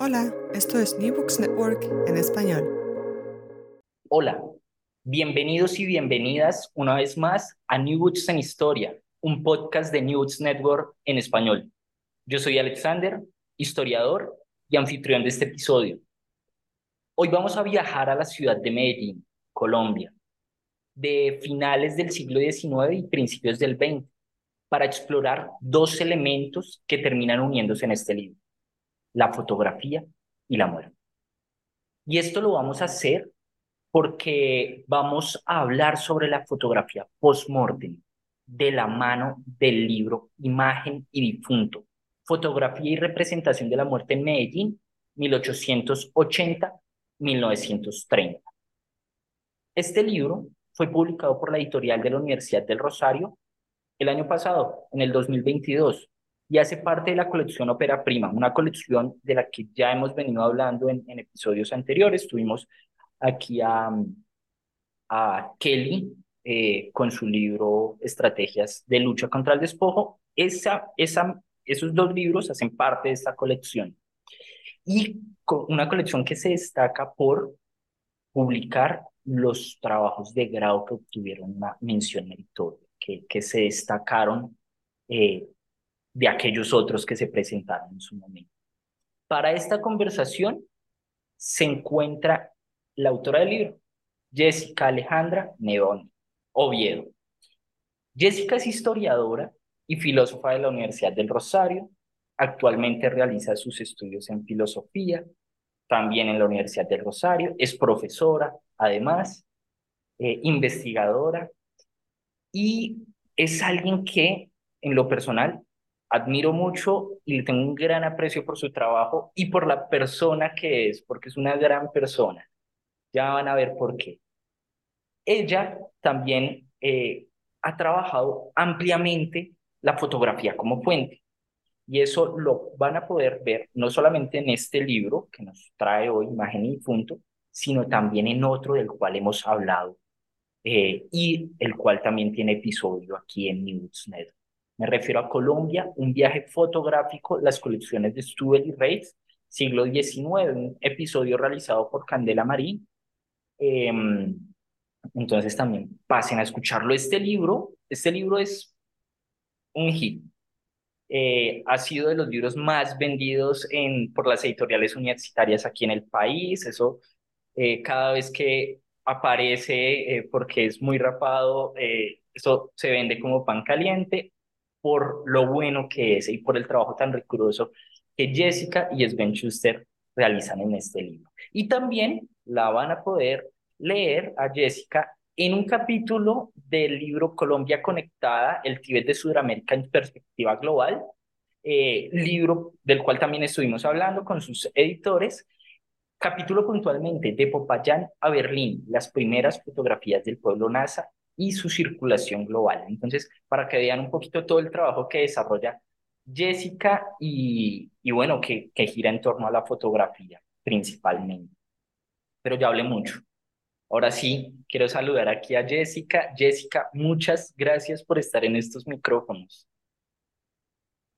Hola, esto es New Books Network en español. Hola, bienvenidos y bienvenidas una vez más a New Books en Historia, un podcast de New Books Network en español. Yo soy Alexander, historiador y anfitrión de este episodio. Hoy vamos a viajar a la ciudad de Medellín, Colombia, de finales del siglo XIX y principios del XX, para explorar dos elementos que terminan uniéndose en este libro la fotografía y la muerte. Y esto lo vamos a hacer porque vamos a hablar sobre la fotografía post-mortem de la mano del libro Imagen y Difunto, Fotografía y Representación de la Muerte en Medellín, 1880-1930. Este libro fue publicado por la editorial de la Universidad del Rosario el año pasado, en el 2022, y hace parte de la colección Opera Prima, una colección de la que ya hemos venido hablando en, episodios anteriores. Tuvimos aquí a, a Kelly eh, con su libro Estrategias de lucha contra el despojo. Esa, esa, esos dos libros hacen parte de esta colección. Y con una colección que se destaca por publicar los trabajos de grado que obtuvieron una mención meritoria, que, que se destacaron eh, de aquellos otros que se presentaron en su momento. Para esta conversación se encuentra la autora del libro, Jessica Alejandra Neón Oviedo. Jessica es historiadora y filósofa de la Universidad del Rosario. Actualmente realiza sus estudios en filosofía, también en la Universidad del Rosario. Es profesora, además, eh, investigadora y es alguien que, en lo personal, admiro mucho y le tengo un gran aprecio por su trabajo y por la persona que es, porque es una gran persona. Ya van a ver por qué. Ella también eh, ha trabajado ampliamente la fotografía como fuente. Y eso lo van a poder ver no solamente en este libro que nos trae hoy Imagen y Punto, sino también en otro del cual hemos hablado eh, y el cual también tiene episodio aquí en Newsnet. Me refiero a Colombia, un viaje fotográfico, las colecciones de Stubel y Reis, siglo XIX, un episodio realizado por Candela Marín. Em, entonces también pasen a escucharlo. Este libro, este libro es un hit. Eh, ha sido de los libros más vendidos en, por las editoriales universitarias aquí en el país. Eso eh, cada vez que aparece, eh, porque es muy rapado, eso se vende como pan caliente por lo bueno que es y por el trabajo tan riguroso que Jessica y Sven Schuster realizan en este libro. Y también la van a poder leer a Jessica en un capítulo del libro Colombia Conectada, el Tíbet de Sudamérica en perspectiva global, eh, libro del cual también estuvimos hablando con sus editores, capítulo puntualmente de Popayán a Berlín, las primeras fotografías del pueblo NASA y su circulación global. Entonces, para que vean un poquito todo el trabajo que desarrolla Jessica y, y bueno, que, que gira en torno a la fotografía principalmente. Pero ya hablé mucho. Ahora sí, quiero saludar aquí a Jessica. Jessica, muchas gracias por estar en estos micrófonos.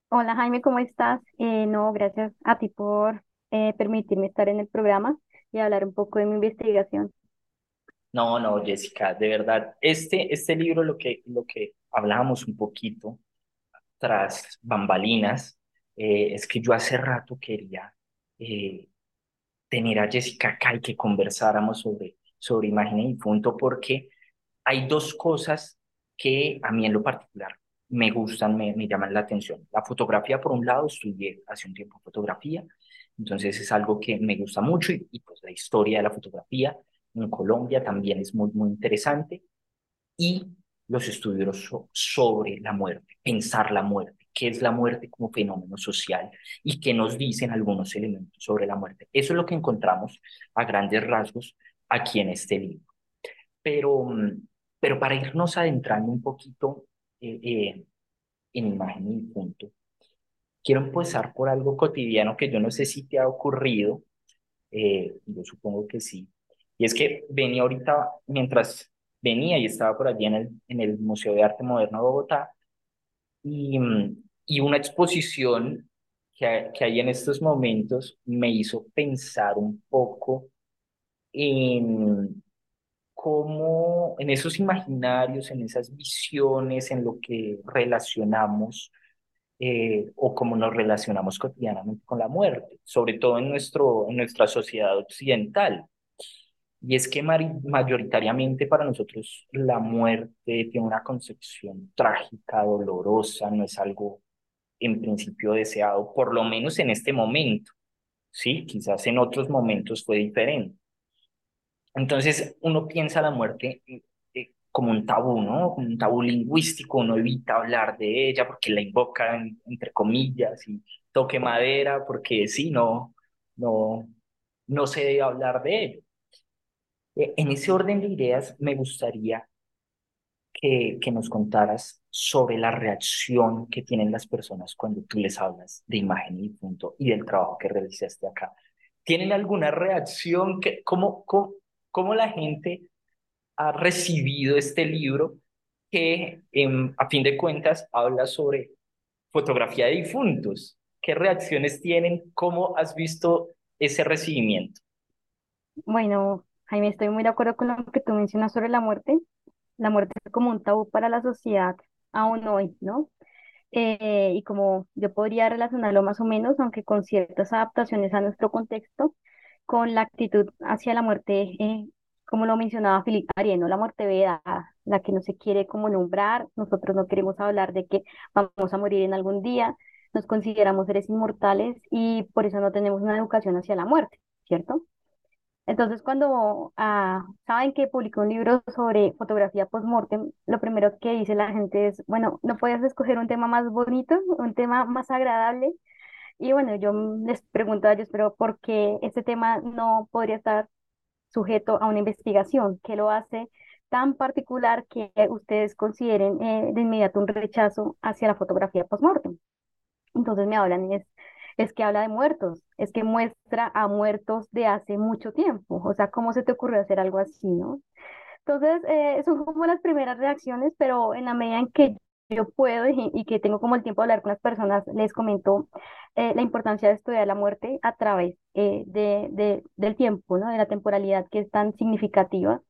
Hola Jaime, ¿cómo estás? Eh, no, gracias a ti por eh, permitirme estar en el programa y hablar un poco de mi investigación. No, no, Jessica, de verdad, este, este libro, lo que, lo que hablábamos un poquito tras bambalinas, eh, es que yo hace rato quería eh, tener a Jessica acá y que conversáramos sobre, sobre imagen y punto, porque hay dos cosas que a mí en lo particular me gustan, me, me llaman la atención. La fotografía, por un lado, estudié hace un tiempo fotografía, entonces es algo que me gusta mucho y, y pues la historia de la fotografía en Colombia también es muy, muy interesante. Y los estudios sobre la muerte, pensar la muerte, qué es la muerte como fenómeno social y qué nos dicen algunos elementos sobre la muerte. Eso es lo que encontramos a grandes rasgos aquí en este libro. Pero, pero para irnos adentrando un poquito eh, eh, en imagen y punto, quiero empezar por algo cotidiano que yo no sé si te ha ocurrido, eh, yo supongo que sí, y es que venía ahorita, mientras venía y estaba por allí en el, en el Museo de Arte Moderno de Bogotá, y, y una exposición que, que hay en estos momentos me hizo pensar un poco en cómo en esos imaginarios, en esas visiones, en lo que relacionamos eh, o cómo nos relacionamos cotidianamente con la muerte, sobre todo en, nuestro, en nuestra sociedad occidental. Y es que mayoritariamente para nosotros la muerte tiene una concepción trágica, dolorosa, no es algo en principio deseado, por lo menos en este momento. Sí, quizás en otros momentos fue diferente. Entonces uno piensa la muerte eh, como un tabú, ¿no? Como un tabú lingüístico, uno evita hablar de ella porque la invoca entre comillas y toque madera porque sí, no, no, no se debe hablar de ello. Eh, en ese orden de ideas me gustaría que, que nos contaras sobre la reacción que tienen las personas cuando tú les hablas de imagen y punto y del trabajo que realizaste acá. ¿Tienen alguna reacción? Que, ¿cómo, cómo, cómo la gente ha recibido este libro que, a fin de cuentas, habla sobre fotografía de difuntos. ¿Qué reacciones tienen? ¿Cómo has visto ese recibimiento? Bueno, Jaime, estoy muy de acuerdo con lo que tú mencionas sobre la muerte. La muerte es como un tabú para la sociedad aún hoy, ¿no? Eh, y como yo podría relacionarlo más o menos, aunque con ciertas adaptaciones a nuestro contexto, con la actitud hacia la muerte, eh, como lo mencionaba Filipe Arieno, la muerte vedada, la que no se quiere como nombrar, nosotros no queremos hablar de que vamos a morir en algún día, nos consideramos seres inmortales y por eso no tenemos una educación hacia la muerte, ¿cierto? Entonces, cuando ah, saben que publicó un libro sobre fotografía post-mortem, lo primero que dice la gente es, bueno, ¿no puedes escoger un tema más bonito, un tema más agradable? Y bueno, yo les pregunto a ellos, pero ¿por qué este tema no podría estar sujeto a una investigación? ¿Qué lo hace tan particular que ustedes consideren eh, de inmediato un rechazo hacia la fotografía post-mortem? Entonces me hablan, es, es que habla de muertos, es que muestra a muertos de hace mucho tiempo. O sea, ¿cómo se te ocurrió hacer algo así, no? Entonces, eh, son como las primeras reacciones, pero en la medida en que yo puedo y, que tengo como el tiempo de hablar con las personas, les comento eh, la importancia de estudiar la muerte a través eh, de, del tiempo, ¿no? de la temporalidad que es tan significativa,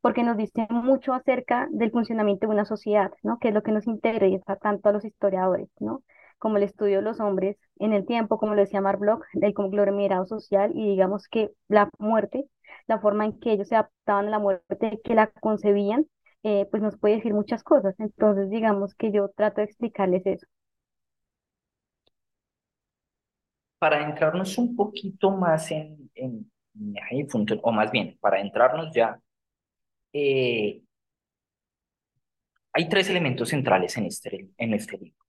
porque nos dice mucho acerca del funcionamiento de una sociedad, ¿no? que es lo que nos interesa tanto a los historiadores, ¿no? Como el estudio de los hombres en el tiempo, como lo decía Mark Bloch, el conglomerado social, y digamos que la muerte, la forma en que ellos se adaptaban a la muerte, que la concebían, eh, pues nos puede decir muchas cosas. Entonces, digamos que yo trato de explicarles eso. Para entrarnos un poquito más en, en, o más bien, para entrarnos ya, eh, hay tres elementos centrales en este, en este libro.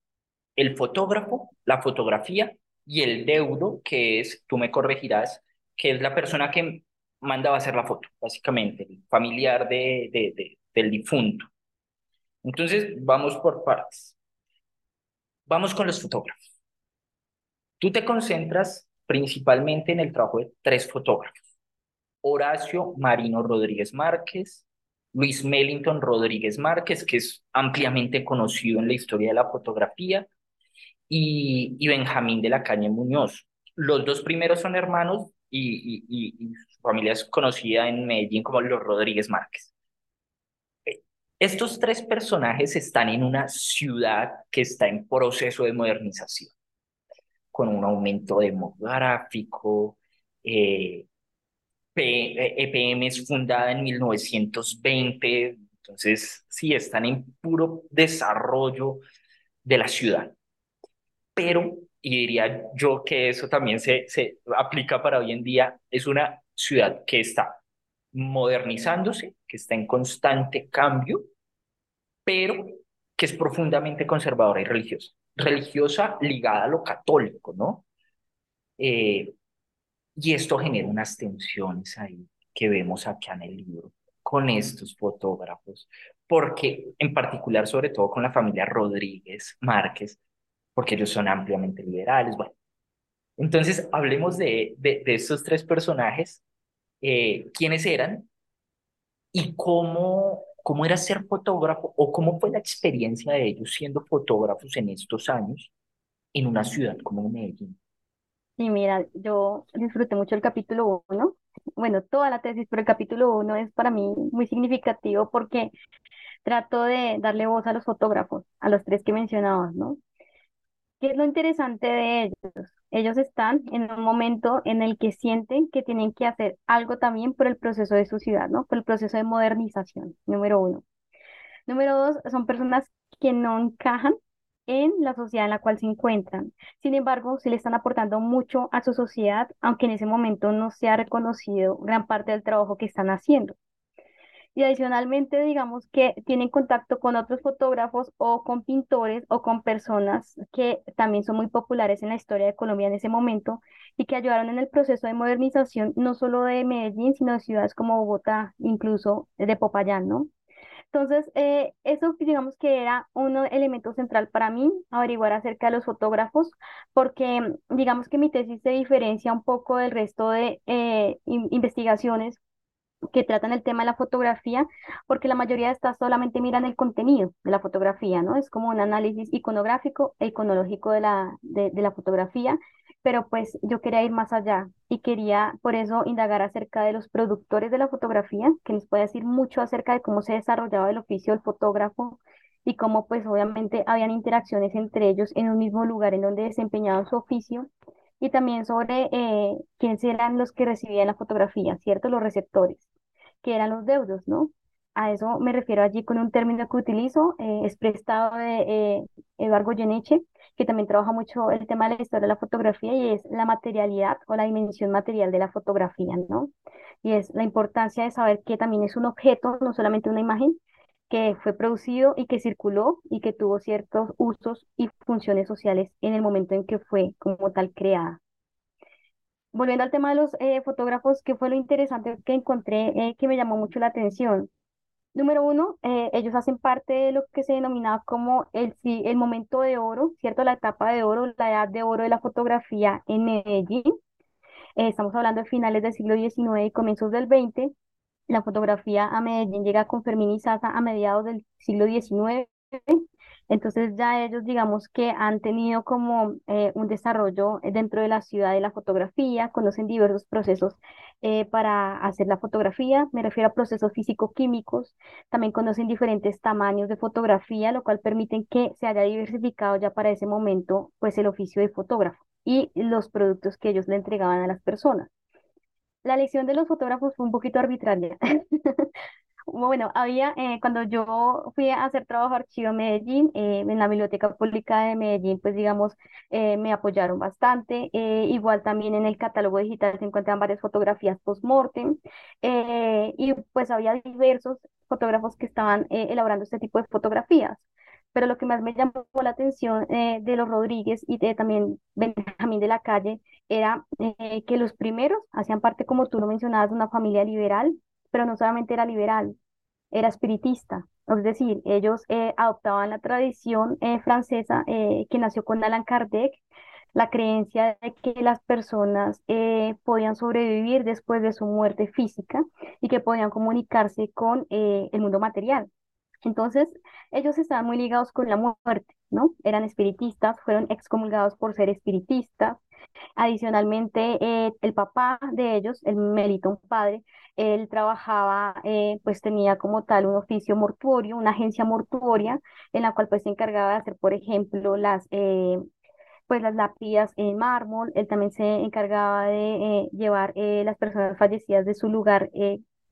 El fotógrafo, la fotografía y el deudo, que es, tú me corregirás, que es la persona que mandaba hacer la foto, básicamente, el familiar de, de, del difunto. Entonces, vamos por partes. Vamos con los fotógrafos. Tú te concentras principalmente en el trabajo de tres fotógrafos. Horacio Marino Rodríguez Márquez, Luis Mellington Rodríguez Márquez, que es ampliamente conocido en la historia de la fotografía, y, y Benjamín de la Caña Muñoz. Los dos primeros son hermanos y, y, y, su familia es conocida en Medellín como los Rodríguez Márquez. Estos tres personajes están en una ciudad que está en proceso de modernización, con un aumento demográfico. Eh, EPM eh, es fundada en 1920, entonces sí, están en puro desarrollo de la ciudad. Pero, y diría yo que eso también se, se aplica para hoy en día, es una ciudad que está modernizándose, que está en constante cambio, pero que es profundamente conservadora y religiosa. Religiosa ligada a lo católico, ¿no? Eh, y esto genera unas tensiones ahí que vemos acá en el libro con estos fotógrafos, porque en particular, sobre todo con la familia Rodríguez Márquez, porque ellos son ampliamente liberales. Bueno, entonces hablemos de, de, estos tres personajes, eh, quiénes eran y cómo cómo era ser fotógrafo o cómo fue la experiencia de ellos siendo fotógrafos en estos años en una ciudad como Medellín. Y mira, yo disfruté mucho el capítulo uno, bueno, toda la tesis, pero el capítulo uno es para mí muy significativo porque trato de darle voz a los fotógrafos, a los tres que mencionabas, ¿no? ¿Qué es lo interesante de ellos? Ellos están en un momento en el que sienten que tienen que hacer algo también por el proceso de su ciudad, ¿no? Por el proceso de modernización, número uno. Número dos, son personas que no encajan en la sociedad en la cual se encuentran. Sin embargo, sí le están aportando mucho a su sociedad, aunque en ese momento no se ha reconocido gran parte del trabajo que están haciendo. Y adicionalmente, digamos que tienen contacto con otros fotógrafos o con pintores o con personas que también son muy populares en la historia de Colombia en ese momento y que ayudaron en el proceso de modernización no solo de Medellín, sino de ciudades como Bogotá, incluso de Popayán, ¿no? Entonces, eh, eso digamos que era un elemento central para mí, averiguar acerca de los fotógrafos, porque digamos que mi tesis se diferencia un poco del resto de eh, investigaciones que tratan el tema de la fotografía, porque la mayoría de estas solamente miran el contenido de la fotografía, ¿no? Es como un análisis iconográfico e iconológico de la, de, de la fotografía, pero pues yo quería ir más allá y quería por eso indagar acerca de los productores de la fotografía, que les puede decir mucho acerca de cómo se desarrollaba el oficio del fotógrafo y cómo pues obviamente habían interacciones entre ellos en un mismo lugar en donde desempeñaban su oficio y también sobre eh, quiénes eran los que recibían la fotografía, ¿cierto? Los receptores que eran los deudos, ¿no? A eso me refiero allí con un término que utilizo, eh, es prestado de eh, Eduardo Goyeneche, que también trabaja mucho el tema de la historia de la fotografía y es la materialidad o la dimensión material de la fotografía, ¿no? Y es la importancia de saber que también es un objeto, no solamente una imagen, que fue producido y que circuló y que tuvo ciertos usos y funciones sociales en el momento en que fue como tal creada volviendo al tema de los eh, fotógrafos, ¿qué fue lo interesante que encontré eh, que me llamó mucho la atención? Número uno, eh, ellos hacen parte de lo que se denomina como el, el momento de oro, ¿cierto? La etapa de oro, la edad de oro de la fotografía en Medellín. estamos hablando de finales del siglo XIX y comienzos del XX. La fotografía a Medellín llega con Fermín Sasa a mediados del siglo XIX entonces ya ellos digamos que han tenido como eh, un desarrollo dentro de la ciudad de la fotografía, conocen diversos procesos eh, para hacer la fotografía, me refiero a procesos físico-químicos, también conocen diferentes tamaños de fotografía, lo cual permiten que se haya diversificado ya para ese momento pues el oficio de fotógrafo y los productos que ellos le entregaban a las personas. La elección de los fotógrafos fue un poquito arbitraria. Bueno, había, eh, cuando yo fui a hacer trabajo archivo Medellín, eh, en la Biblioteca Pública de Medellín, pues digamos, eh, me apoyaron bastante. igual también en el catálogo digital se encuentran varias fotografías post-mortem y pues había diversos fotógrafos que estaban elaborando este tipo de fotografías. Pero lo que más me llamó la atención de los Rodríguez y de también Benjamín de la Calle era que los primeros hacían parte, como tú lo mencionabas, de una familia liberal pero no solamente era liberal, era espiritista. Es decir, ellos eh, adoptaban la tradición eh, francesa eh, que nació con Allan Kardec, la creencia de que las personas podían sobrevivir después de su muerte física y que podían comunicarse con el mundo material. Entonces, ellos estaban muy ligados con la muerte, ¿no? Eran espiritistas, fueron excomulgados por ser espiritistas. Adicionalmente, el papá de ellos, el Melitón padre, él trabajaba, eh, pues tenía como tal un oficio mortuorio, una agencia mortuoria, en la cual pues se encargaba de hacer, por ejemplo, las, eh, pues las lápidas en mármol. Él también se encargaba de eh, llevar las personas fallecidas de su lugar,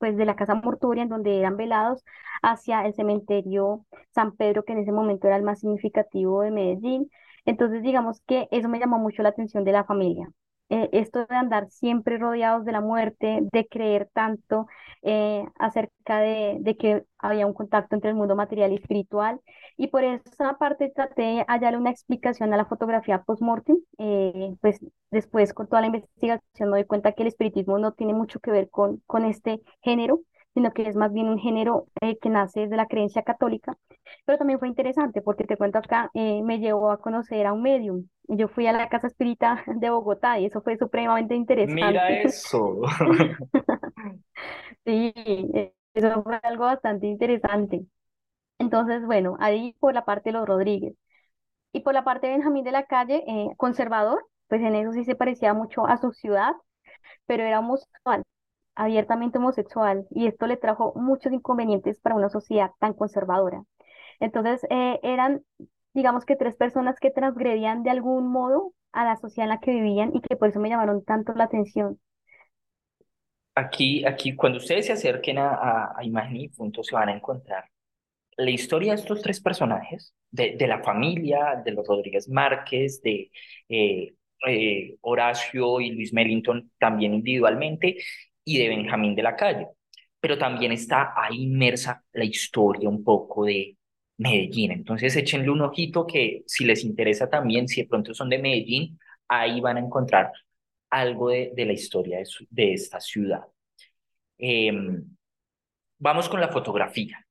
pues de la casa mortuoria en donde eran velados hacia el cementerio San Pedro, que en ese momento era el más significativo de Medellín. Entonces, digamos que eso me llamó mucho la atención de la familia. Eh, esto de andar siempre rodeados de la muerte, de creer tanto eh, acerca de, que había un contacto entre el mundo material y espiritual. Y por esa parte traté de hallar una explicación a la fotografía post-mortem. Eh, pues después con toda la investigación me doy cuenta que el espiritismo no tiene mucho que ver con, con este género, sino que es más bien un género que nace de la creencia católica. Pero también fue interesante porque te cuento acá, me llevó a conocer a un medium yo fui a la Casa Espírita de Bogotá y eso fue supremamente interesante. Mira eso. Sí, eso fue algo bastante interesante. Entonces, bueno, ahí por la parte de los Rodríguez. Y por la parte de Benjamín de la Calle, eh, conservador, pues en eso sí se parecía mucho a su ciudad, pero era homosexual, abiertamente homosexual, y esto le trajo muchos inconvenientes para una sociedad tan conservadora. Entonces, eh, eran, digamos que tres personas que transgredían de algún modo a la sociedad en la que vivían y que por eso me llamaron tanto la atención. Aquí, aquí, cuando ustedes se acerquen a, a, a y Punto, se van a encontrar la historia de estos tres personajes, de, de la familia, de los Rodríguez Márquez, de eh, eh, Horacio y Luis Mellington también individualmente, y de Benjamín de la Calle. Pero también está ahí inmersa la historia un poco de Medellín. Entonces échenle un ojito que si les interesa también, si de pronto son de Medellín, ahí van a encontrar algo de, de la historia de, de esta ciudad. Eh, vamos con la fotografía.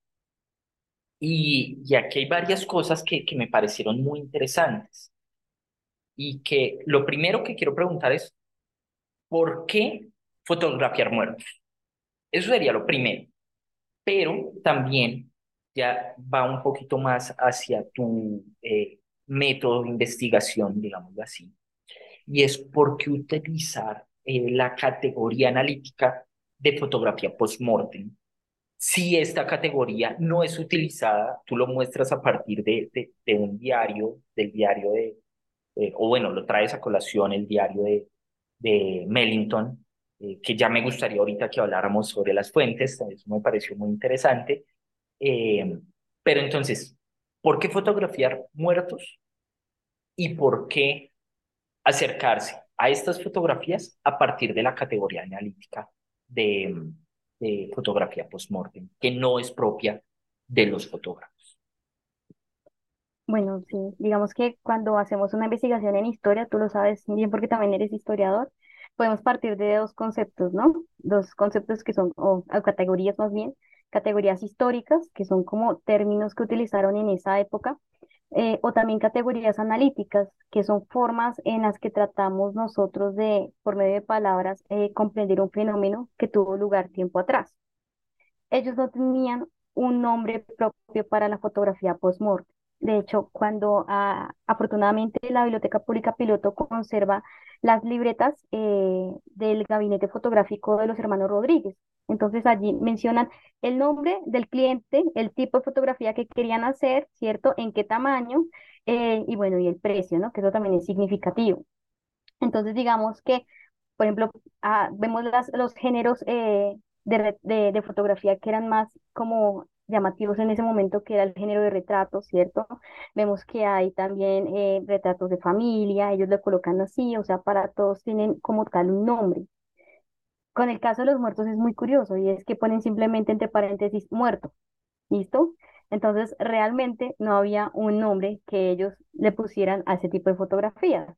Y, y, aquí hay varias cosas que, que me parecieron muy interesantes. Y que lo primero que quiero preguntar es, ¿por qué fotografiar muertos? Eso sería lo primero. Pero también ya va un poquito más hacia tu eh, método de investigación, digámoslo así. Y es por qué utilizar eh, la categoría analítica de fotografía post-mortem. Si esta categoría no es utilizada, tú lo muestras a partir de, de, un diario, del diario de, eh, o bueno, lo traes a colación el diario de, de Mellington, eh, que ya me gustaría ahorita que habláramos sobre las fuentes, eso me pareció muy interesante. Eh, pero entonces, ¿por qué fotografiar muertos? ¿Y por qué acercarse a estas fotografías a partir de la categoría analítica de, de fotografía post-mortem, que no es propia de los fotógrafos? Bueno, sí, digamos que cuando hacemos una investigación en historia, tú lo sabes bien porque también eres historiador, podemos partir de dos conceptos, ¿no? Dos conceptos que son, o, categorías más bien, categorías históricas, que son como términos que utilizaron en esa época, eh, o también categorías analíticas, que son formas en las que tratamos nosotros de, por medio de palabras, eh, comprender un fenómeno que tuvo lugar tiempo atrás. Ellos no tenían un nombre propio para la fotografía post-mortem. De hecho, cuando ah, afortunadamente la Biblioteca Pública Piloto conserva las libretas eh, del gabinete fotográfico de los hermanos Rodríguez. Entonces allí mencionan el nombre del cliente, el tipo de fotografía que querían hacer, ¿cierto? En qué tamaño eh, y bueno, y el precio, ¿no? Que eso también es significativo. Entonces digamos que, por ejemplo, ah, vemos las, los géneros eh, de, de, de fotografía que eran más como llamativos en ese momento, que era el género de retratos, ¿cierto? Vemos que hay también eh, retratos de familia, ellos lo colocan así, o sea, para todos tienen como tal un nombre. Con el caso de los muertos es muy curioso y es que ponen simplemente entre paréntesis muerto, ¿listo? Entonces, realmente no había un nombre que ellos le pusieran a ese tipo de fotografías.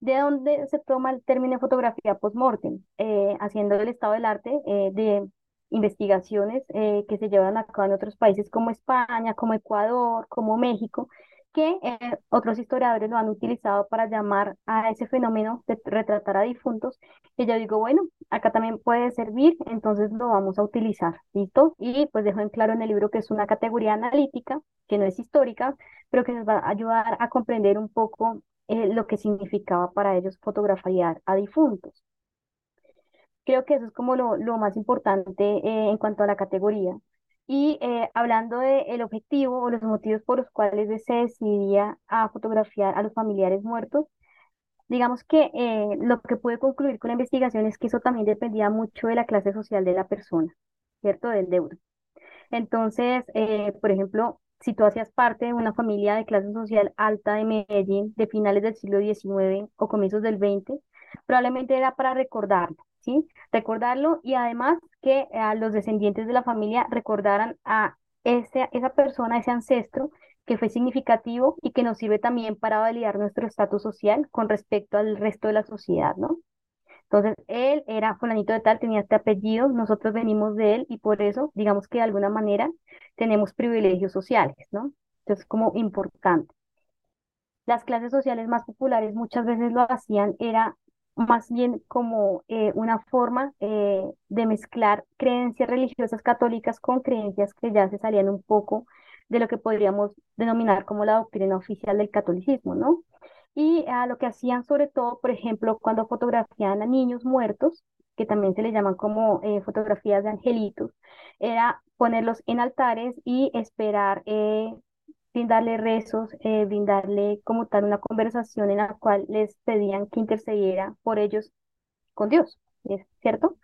¿De dónde se toma el término fotografía post-mortem? Eh, haciendo el estado del arte eh, de investigaciones eh, que se llevan a cabo en otros países como España, como Ecuador, como México, que eh, otros historiadores lo han utilizado para llamar a ese fenómeno de retratar a difuntos. Y yo digo, bueno, acá también puede servir, entonces lo vamos a utilizar, ¿listo? Y pues dejo en claro en el libro que es una categoría analítica, que no es histórica, pero que nos va a ayudar a comprender un poco eh, lo que significaba para ellos fotografiar a difuntos. Creo que eso es como lo, lo más importante eh, en cuanto a la categoría. Y eh, hablando del objetivo o los motivos por los cuales se decidía a fotografiar a los familiares muertos, digamos que eh, lo que pude concluir con la investigación es que eso también dependía mucho de la clase social de la persona, ¿cierto? Del deudo. Entonces, por ejemplo, si tú hacías parte de una familia de clase social alta de Medellín de finales del siglo XIX o comienzos del XX, probablemente era para recordarlo ¿sí? Recordarlo y además que a los descendientes de la familia recordaran a ese, esa persona, ese ancestro que fue significativo y que nos sirve también para validar nuestro estatus social con respecto al resto de la sociedad, ¿no? Entonces, él era fulanito de tal, tenía este apellido, nosotros venimos de él y por eso, digamos que de alguna manera tenemos privilegios sociales, ¿no? Entonces, como importante. Las clases sociales más populares muchas veces lo hacían, era más bien como eh, una forma eh, de mezclar creencias religiosas católicas con creencias que ya se salían un poco de lo que podríamos denominar como la doctrina oficial del catolicismo, ¿no? Y a lo que hacían sobre todo, por ejemplo, cuando fotografiaban a niños muertos, que también se les llaman como eh, fotografías de angelitos, era ponerlos en altares y esperar, brindarle rezos, eh, brindarle como tal una conversación en la cual les pedían que intercediera por ellos con Dios, ¿es cierto?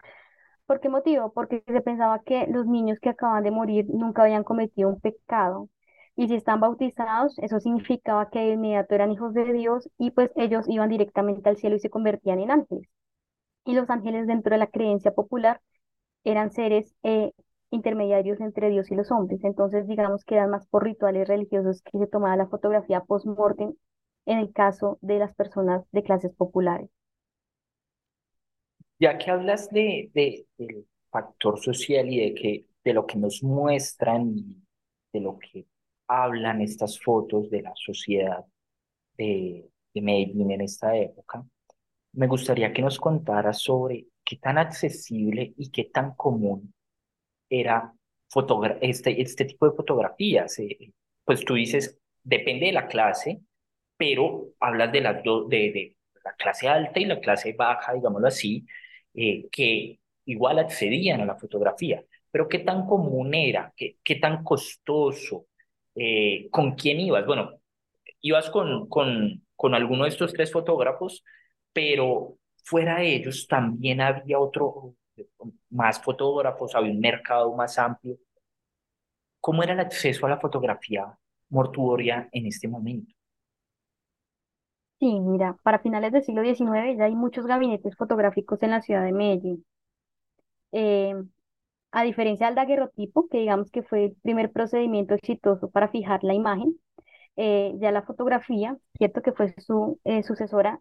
¿Por qué motivo? Porque se pensaba que los niños que acaban de morir nunca habían cometido un pecado. Y si están bautizados, eso significaba que de inmediato eran hijos de Dios y pues ellos iban directamente al cielo y se convertían en ángeles. Y los ángeles dentro de la creencia popular eran seres eh, intermediarios entre Dios y los hombres. Entonces, digamos que eran más por rituales religiosos que se tomaba la fotografía post-mortem en el caso de las personas de clases populares. Ya que hablas de, de, del factor social y de, que, de lo que nos muestran y de lo que hablan estas fotos de la sociedad de, de Medellín en esta época, me gustaría que nos contaras sobre qué tan accesible y qué tan común era este, este tipo de fotografías. Eh, pues tú dices, depende de la clase, pero hablas de, las de, de la clase alta y la clase baja, digámoslo así, eh, que igual accedían a la fotografía. Pero qué tan común era, qué, qué tan costoso, eh, con quién ibas. Bueno, ibas con, con, con alguno de estos tres fotógrafos, pero fuera de ellos también había otro, más fotógrafos, había un mercado más amplio. ¿Cómo era el acceso a la fotografía mortuoria en este momento? Sí, mira, para finales del siglo XIX ya hay muchos gabinetes fotográficos en la ciudad de Medellín. Eh, a diferencia del daguerrotipo, que digamos que fue el primer procedimiento exitoso para fijar la imagen, eh, ya la fotografía, cierto que fue su eh, sucesora,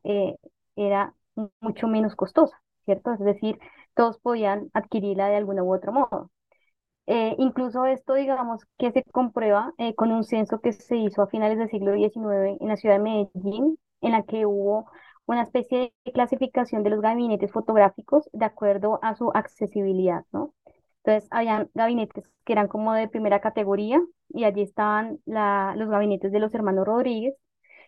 era mucho menos costosa, ¿cierto? Es decir, todos podían adquirirla de alguno u otro modo. incluso esto, digamos, que se comprueba con un censo que se hizo a finales del siglo XIX en la ciudad de Medellín, en la que hubo una especie de clasificación de los gabinetes fotográficos de acuerdo a su accesibilidad, ¿no? Entonces, habían gabinetes que eran como de primera categoría y allí estaban los gabinetes de los hermanos Rodríguez,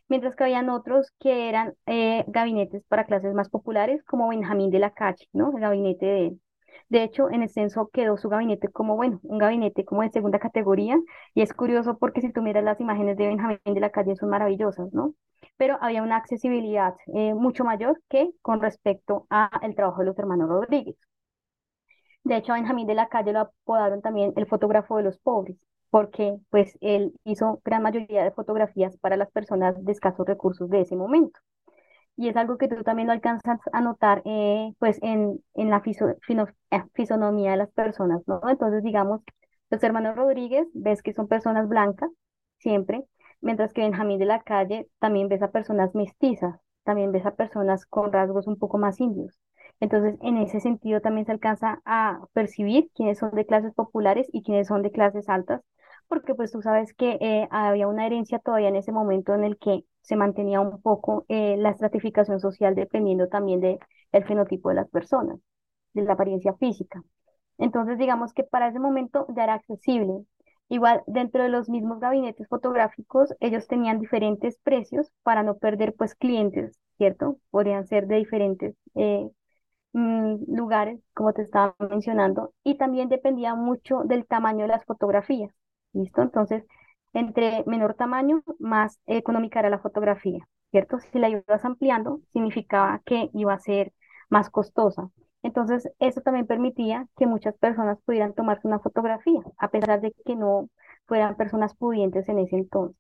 mientras que habían otros que eran eh, gabinetes para clases más populares, como Benjamín de la Calle, ¿no? El gabinete de él. De hecho, en el quedó su gabinete como, bueno, un gabinete como de segunda categoría, y es curioso porque si tú miras las imágenes de Benjamín de la Calle son maravillosas, ¿no? pero había una accesibilidad eh, mucho mayor que con respecto al trabajo de los hermanos Rodríguez. De hecho, a Benjamín de la Calle lo apodaron también el fotógrafo de los pobres, porque pues él hizo gran mayoría de fotografías para las personas de escasos recursos de ese momento. Y es algo que tú también lo alcanzas a notar eh, pues en, en la eh, fisonomía de las personas, ¿no? Entonces, digamos, los hermanos Rodríguez, ves que son personas blancas, siempre, mientras que Benjamín de la Calle también ves a personas mestizas, también ves a personas con rasgos un poco más indios. Entonces, en ese sentido también se alcanza a percibir quiénes son de clases populares y quiénes son de clases altas, porque pues tú sabes que eh, había una herencia todavía en ese momento en el que se mantenía un poco eh, la estratificación social dependiendo también del fenotipo de las personas, de la apariencia física. Entonces, digamos que para ese momento ya era accesible. Igual, dentro de los mismos gabinetes fotográficos, ellos tenían diferentes precios para no perder pues clientes, ¿cierto? Podrían ser de diferentes eh, mm, lugares, como te estaba mencionando, y también dependía mucho del tamaño de las fotografías, ¿listo? Entonces, entre menor tamaño, más económica era la fotografía, ¿cierto? Si la ibas ampliando, significaba que iba a ser más costosa. Entonces, eso también permitía que muchas personas pudieran tomarse una fotografía, a pesar de que no fueran personas pudientes en ese entonces.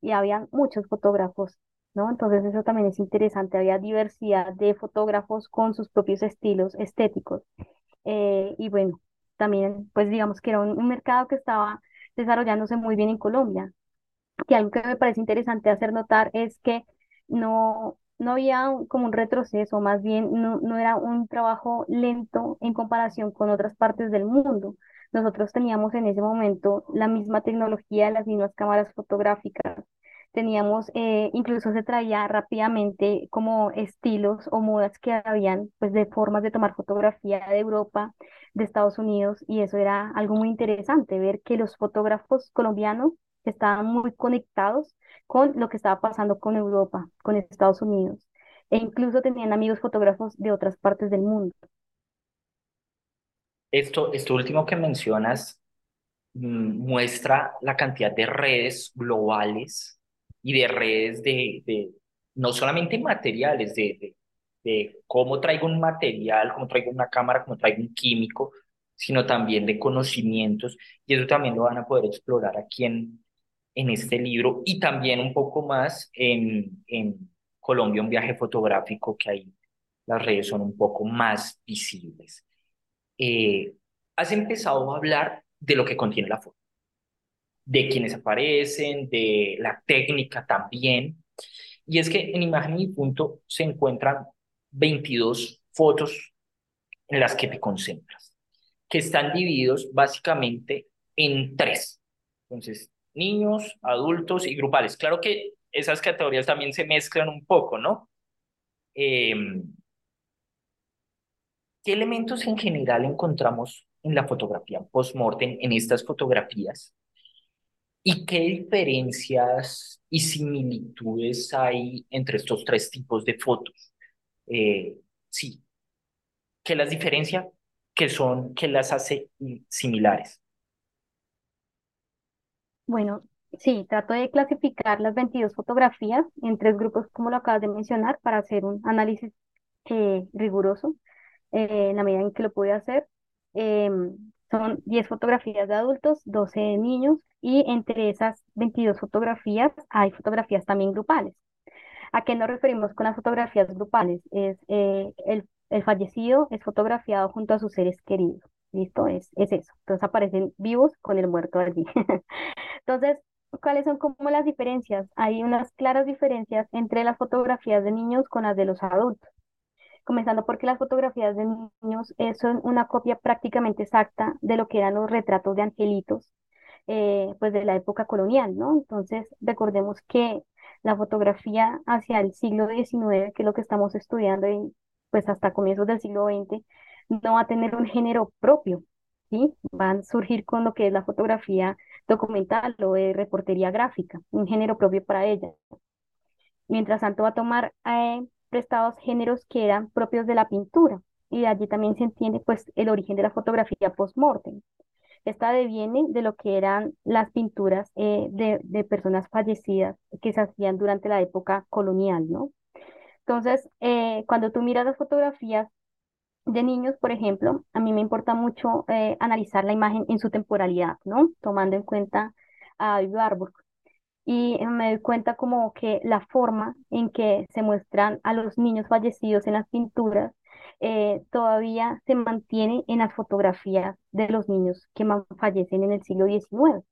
Y había muchos fotógrafos, ¿no? Entonces, eso también es interesante. Había diversidad de fotógrafos con sus propios estilos estéticos. Eh, y bueno, también, pues digamos que era un, un mercado que estaba desarrollándose muy bien en Colombia. Y algo que me parece interesante hacer notar es que no, no había como un retroceso, más bien no, no era un trabajo lento en comparación con otras partes del mundo. Nosotros teníamos en ese momento la misma tecnología, las mismas cámaras fotográficas, teníamos, eh, incluso se traía rápidamente como estilos o modas que habían, pues de formas de tomar fotografía de Europa, de Estados Unidos, y eso era algo muy interesante, ver que los fotógrafos colombianos estaban muy conectados con lo que estaba pasando con Europa, con Estados Unidos, e incluso tenían amigos fotógrafos de otras partes del mundo. Esto, esto último que mencionas mm, muestra la cantidad de redes globales y de redes de, de no solamente materiales, de, de, de cómo traigo un material, cómo traigo una cámara, cómo traigo un químico, sino también de conocimientos, y eso también lo van a poder explorar aquí en, en este libro, y también un poco más en, en Colombia, un viaje fotográfico que ahí las redes son un poco más visibles. Eh, has empezado a hablar de lo que contiene la foto, de quienes aparecen, de la técnica también, y es que en Imagen y Punto se encuentran 22 fotos en las que te concentras que están divididos básicamente en tres. Entonces, niños, adultos y grupales. Claro que esas categorías también se mezclan un poco, ¿no? Em, ¿Qué elementos en general encontramos en la fotografía post-mortem, en estas fotografías? ¿Y qué diferencias y similitudes hay entre estos tres tipos de fotos? Eh, sí, ¿qué las diferencia? que son, que las hace similares? Bueno, sí, trato de clasificar las 22 fotografías en tres grupos, como lo acabas de mencionar, para hacer un análisis eh, riguroso eh, en la medida en que lo pude hacer. Son 10 fotografías de adultos, 12 de niños, y entre esas 22 fotografías hay fotografías también grupales. ¿A qué nos referimos con las fotografías grupales? Es eh, el el fallecido es fotografiado junto a sus seres queridos. ¿Listo? Es, es eso. Entonces aparecen vivos con el muerto allí. Entonces, ¿cuáles son como las diferencias? Hay unas claras diferencias entre las fotografías de niños con las de los adultos. Comenzando porque las fotografías de niños eh, son una copia prácticamente exacta de lo que eran los retratos de angelitos, eh, pues de la época colonial, ¿no? Entonces, recordemos que la fotografía hacia el siglo XIX, que es lo que estamos estudiando y pues hasta comienzos del siglo XX, no va a tener un género propio, ¿sí? Van a surgir con lo que es la fotografía documental o reportería gráfica, un género propio para ella. Mientras tanto va a tomar eh, prestados géneros que eran propios de la pintura, y allí también se entiende pues el origen de la fotografía post-mortem. Esta deviene de lo que eran las pinturas eh, de, personas fallecidas que se hacían durante la época colonial, ¿no? Entonces, eh, cuando tú miras las fotografías de niños, por ejemplo, a mí me importa mucho eh, analizar la imagen en su temporalidad, ¿no? Tomando en cuenta a David. Y me doy cuenta como que la forma en que se muestran a los niños fallecidos en las pinturas eh, todavía se mantiene en las fotografías de los niños que fallecen en el siglo XIX.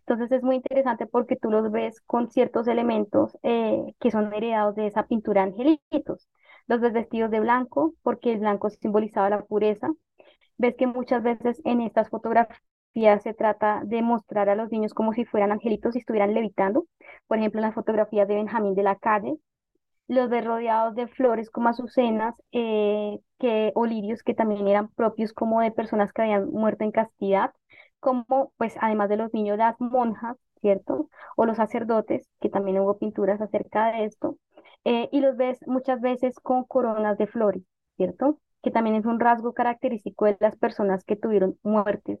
Entonces es muy interesante porque tú los ves con ciertos elementos eh, que son heredados de esa pintura angelitos. Los ves vestidos de blanco porque el blanco simbolizaba la pureza. Ves que muchas veces en estas fotografías se trata de mostrar a los niños como si fueran angelitos y estuvieran levitando. Por ejemplo, en las fotografías de Benjamín de la Calle, los ves rodeados de flores como azucenas, eh, que, o lirios que también eran propios como de personas que habían muerto en castidad como pues además de los niños, las monjas, ¿cierto? O los sacerdotes, que también hubo pinturas acerca de esto, eh, y los ves muchas veces con coronas de flores, ¿cierto? Que también es un rasgo característico de las personas que tuvieron muertes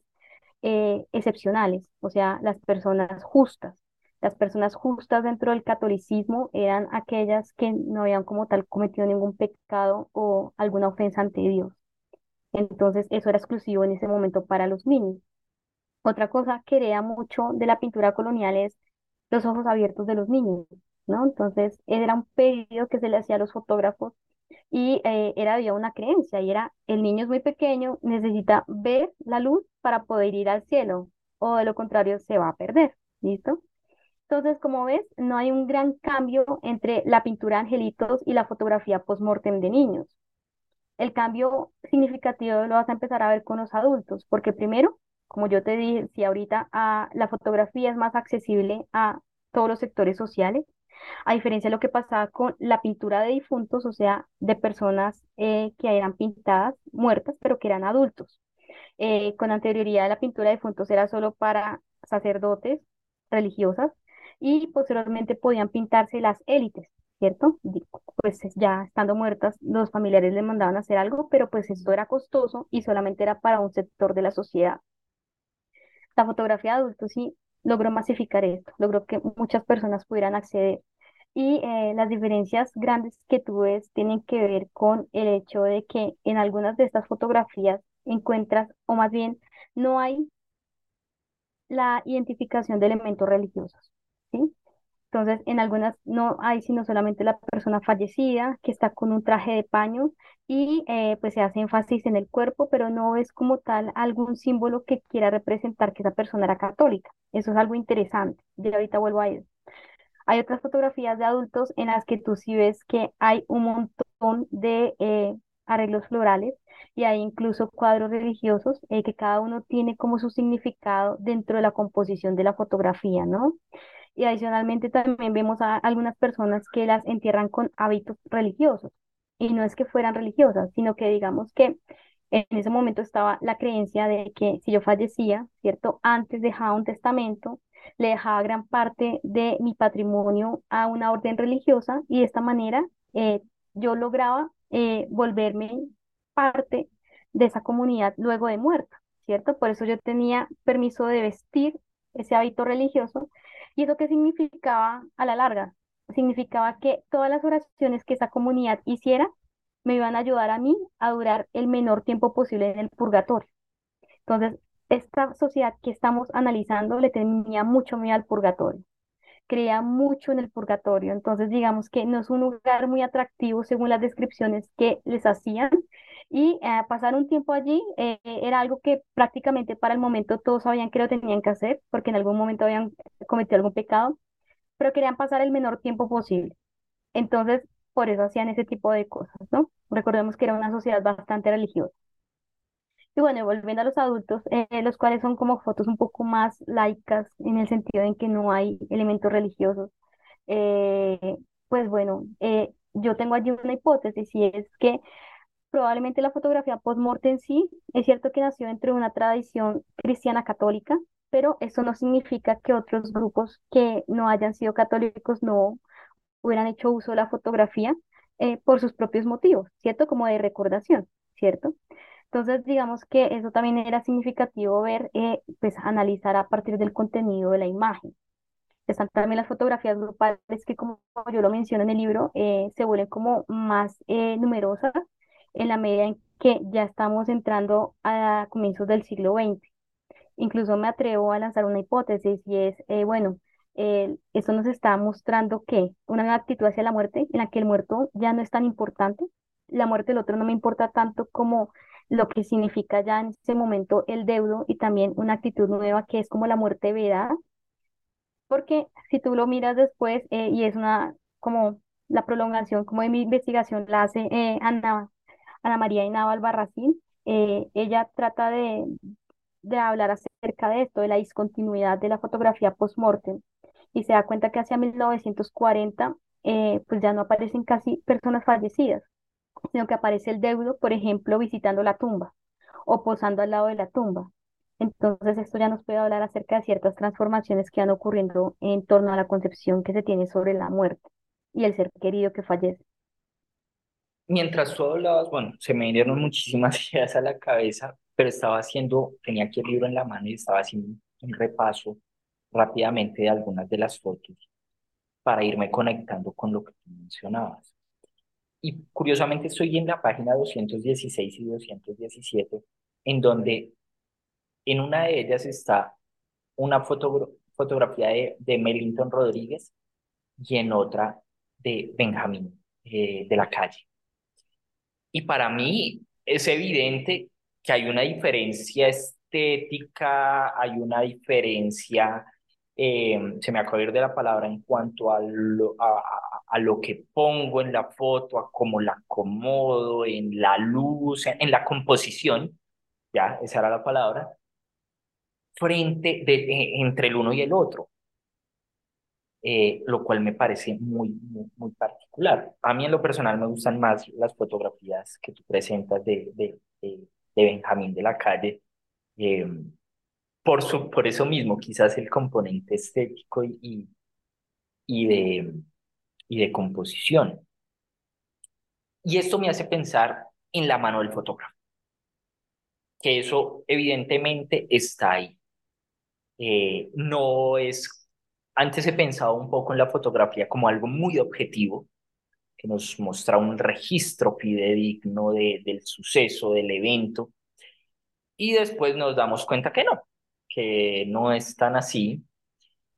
eh, excepcionales, o sea, las personas justas. Las personas justas dentro del catolicismo eran aquellas que no habían como tal cometido ningún pecado o alguna ofensa ante Dios. Entonces, eso era exclusivo en ese momento para los niños. Otra cosa que hereda mucho de la pintura colonial es los ojos abiertos de los niños, ¿no? Entonces, era un pedido que se le hacía a los fotógrafos y eh, era, había una creencia y era, el niño es muy pequeño, necesita ver la luz para poder ir al cielo o de lo contrario se va a perder, ¿listo? Entonces, como ves, no hay un gran cambio entre la pintura de angelitos y la fotografía post-mortem de niños. El cambio significativo lo vas a empezar a ver con los adultos, porque primero como yo te dije, si ahorita ah, la fotografía es más accesible a todos los sectores sociales, a diferencia de lo que pasaba con la pintura de difuntos, o sea, de personas eh, que eran pintadas, muertas, pero que eran adultos. Eh, con anterioridad la pintura de difuntos era solo para sacerdotes, religiosas, y posteriormente podían pintarse las élites, ¿cierto? Pues ya estando muertas, los familiares le mandaban a hacer algo, pero pues esto era costoso y solamente era para un sector de la sociedad. La fotografía de adultos sí logró masificar esto, logró que muchas personas pudieran acceder. Y eh, las diferencias grandes que tú ves tienen que ver con el hecho de que en algunas de estas fotografías encuentras, o más bien, no hay la identificación de elementos religiosos, ¿sí? Entonces, en algunas no hay sino solamente la persona fallecida que está con un traje de paño y eh, pues se hace énfasis en el cuerpo, pero no es como tal algún símbolo que quiera representar que esa persona era católica. Eso es algo interesante. De ahorita vuelvo a eso. Hay otras fotografías de adultos en las que tú sí ves que hay un montón de eh, arreglos florales y hay incluso cuadros religiosos eh, que cada uno tiene como su significado dentro de la composición de la fotografía, ¿no? Y adicionalmente también vemos a algunas personas que las entierran con hábitos religiosos. Y no es que fueran religiosas, sino que digamos que en ese momento estaba la creencia de que si yo fallecía, ¿cierto? Antes dejaba un testamento, le dejaba gran parte de mi patrimonio a una orden religiosa y de esta manera eh, yo lograba eh, volverme parte de esa comunidad luego de muerta, ¿cierto? Por eso yo tenía permiso de vestir ese hábito religioso. ¿Y eso qué significaba a la larga? Significaba que todas las oraciones que esa comunidad hiciera me iban a ayudar a mí a durar el menor tiempo posible en el purgatorio. Entonces, esta sociedad que estamos analizando le tenía mucho miedo al purgatorio creía mucho en el purgatorio. Entonces, digamos que no es un lugar muy atractivo según las descripciones que les hacían. Y eh, pasar un tiempo allí eh, era algo que prácticamente para el momento todos sabían que lo tenían que hacer, porque en algún momento habían cometido algún pecado, pero querían pasar el menor tiempo posible. Entonces, por eso hacían ese tipo de cosas, ¿no? Recordemos que era una sociedad bastante religiosa. Y bueno, volviendo a los adultos, eh, los cuales son como fotos un poco más laicas en el sentido en que no hay elementos religiosos. Eh, pues bueno, eh, yo tengo allí una hipótesis y es que probablemente la fotografía post-mortem sí, es cierto que nació dentro de una tradición cristiana católica, pero eso no significa que otros grupos que no hayan sido católicos no hubieran hecho uso de la fotografía por sus propios motivos, ¿cierto? Como de recordación, ¿cierto? Entonces, digamos que eso también era significativo ver, eh, pues analizar a partir del contenido de la imagen. Están también las fotografías grupales que, como yo lo menciono en el libro, eh, se vuelven como más eh, numerosas en la medida en que ya estamos entrando a comienzos del siglo XX. Incluso me atrevo a lanzar una hipótesis y es, bueno, eso nos está mostrando que una actitud hacia la muerte en la que el muerto ya no es tan importante, la muerte del otro no me importa tanto como lo que significa ya en ese momento el deudo y también una actitud nueva que es como la muerte vedada, porque si tú lo miras después eh, y es una como la prolongación como de mi investigación la hace eh, Ana, Ana María Inaba Albarracín, eh, ella trata de, de hablar acerca de esto, de la discontinuidad de la fotografía post-mortem. Y se da cuenta que hacia 1940 pues ya no aparecen casi personas fallecidas, sino que aparece el deudo, por ejemplo, visitando la tumba o posando al lado de la tumba. Entonces, esto ya nos puede hablar acerca de ciertas transformaciones que han ocurriendo en torno a la concepción que se tiene sobre la muerte y el ser querido que fallece. Mientras tú hablabas, bueno, se me vinieron muchísimas ideas a la cabeza, pero estaba haciendo, tenía aquí el libro en la mano y estaba haciendo un repaso rápidamente de algunas de las fotos para irme conectando con lo que tú mencionabas. Y curiosamente estoy en la página 216 y 217, en donde en una de ellas está una fotografía de, de Melington Rodríguez y en otra de Benjamín eh, de la calle. Y para mí es evidente que hay una diferencia estética, hay una diferencia, eh, se me acaba de la palabra en cuanto a, a, a lo que pongo en la foto, a cómo la acomodo, en la luz, en, la composición, ya, esa era la palabra, frente de, e, entre el uno y el otro. Eh, lo cual me parece muy, muy, particular. A mí en lo personal me gustan más las fotografías que tú presentas de, de, de, Benjamín de la calle, em, por, su, por eso mismo, quizás el componente estético y, y de, y de composición. Y esto me hace pensar en la mano del fotógrafo, que eso evidentemente está ahí. Eh, no es, antes he pensado un poco en la fotografía como algo muy objetivo, que nos muestra un registro fidedigno de, del suceso, del evento, y después nos damos cuenta que no, que no es tan así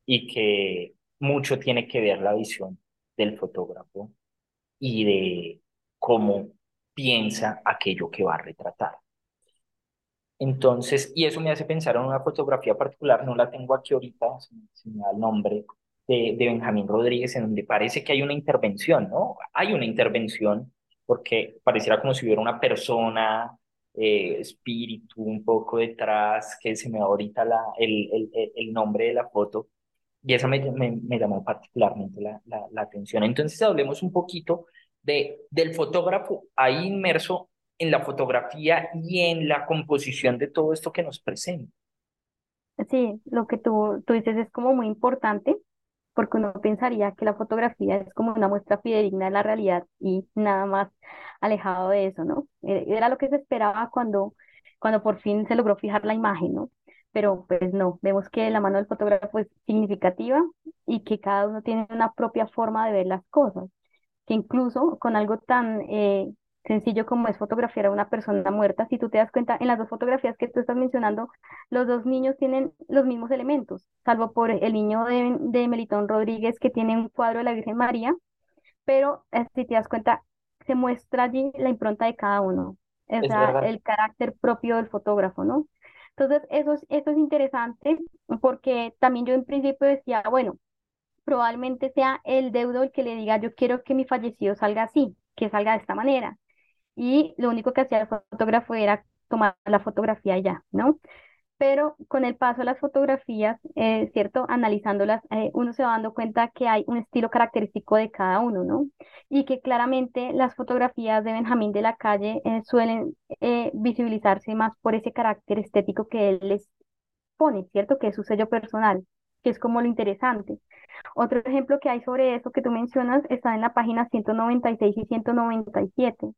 y que mucho tiene que ver la visión del fotógrafo y de cómo piensa aquello que va a retratar. Entonces, y eso me hace pensar en una fotografía particular, no la tengo aquí ahorita, se me da el nombre, de, de Benjamín Rodríguez, en donde parece que hay una intervención, ¿no? Hay una intervención porque pareciera como si hubiera una persona, eh, espíritu un poco detrás, que se me da ahorita la, el, el, el nombre de la foto, y esa me, me, me llamó particularmente la, la, la, atención. Entonces hablemos un poquito de, del fotógrafo ahí inmerso en la fotografía y en la composición de todo esto que nos presenta. Sí, lo que tú, tú dices es como muy importante porque uno pensaría que la fotografía es como una muestra fidedigna de la realidad y nada más alejado de eso, ¿no? E, era lo que se esperaba cuando, cuando por fin se logró fijar la imagen, ¿no? Pero pues no, vemos que la mano del fotógrafo es significativa y que cada uno tiene una propia forma de ver las cosas, que incluso con algo tan eh, sencillo como es fotografiar a una persona muerta. Si tú te das cuenta, en las dos fotografías que tú estás mencionando, los dos niños tienen los mismos elementos, salvo por el niño de, de Melitón Rodríguez que tiene un cuadro de la Virgen María, pero eh, si te das cuenta, se muestra allí la impronta de cada uno, o sea, el carácter propio del fotógrafo, ¿no? Entonces, eso es, eso es interesante porque también yo en principio decía, bueno, probablemente sea el deudo el que le diga, yo quiero que mi fallecido salga así, que salga de esta manera y lo único que hacía el fotógrafo era tomar la fotografía ya, ¿no? Pero con el paso de las fotografías, eh, ¿cierto? Analizándolas, eh, uno se va dando cuenta que hay un estilo característico de cada uno, ¿no? Y que claramente las fotografías de Benjamín de la Calle eh, suelen visibilizarse más por ese carácter estético que él les pone, ¿cierto? Que es su sello personal, que es como lo interesante. Otro ejemplo que hay sobre eso que tú mencionas está en la página 196 y 197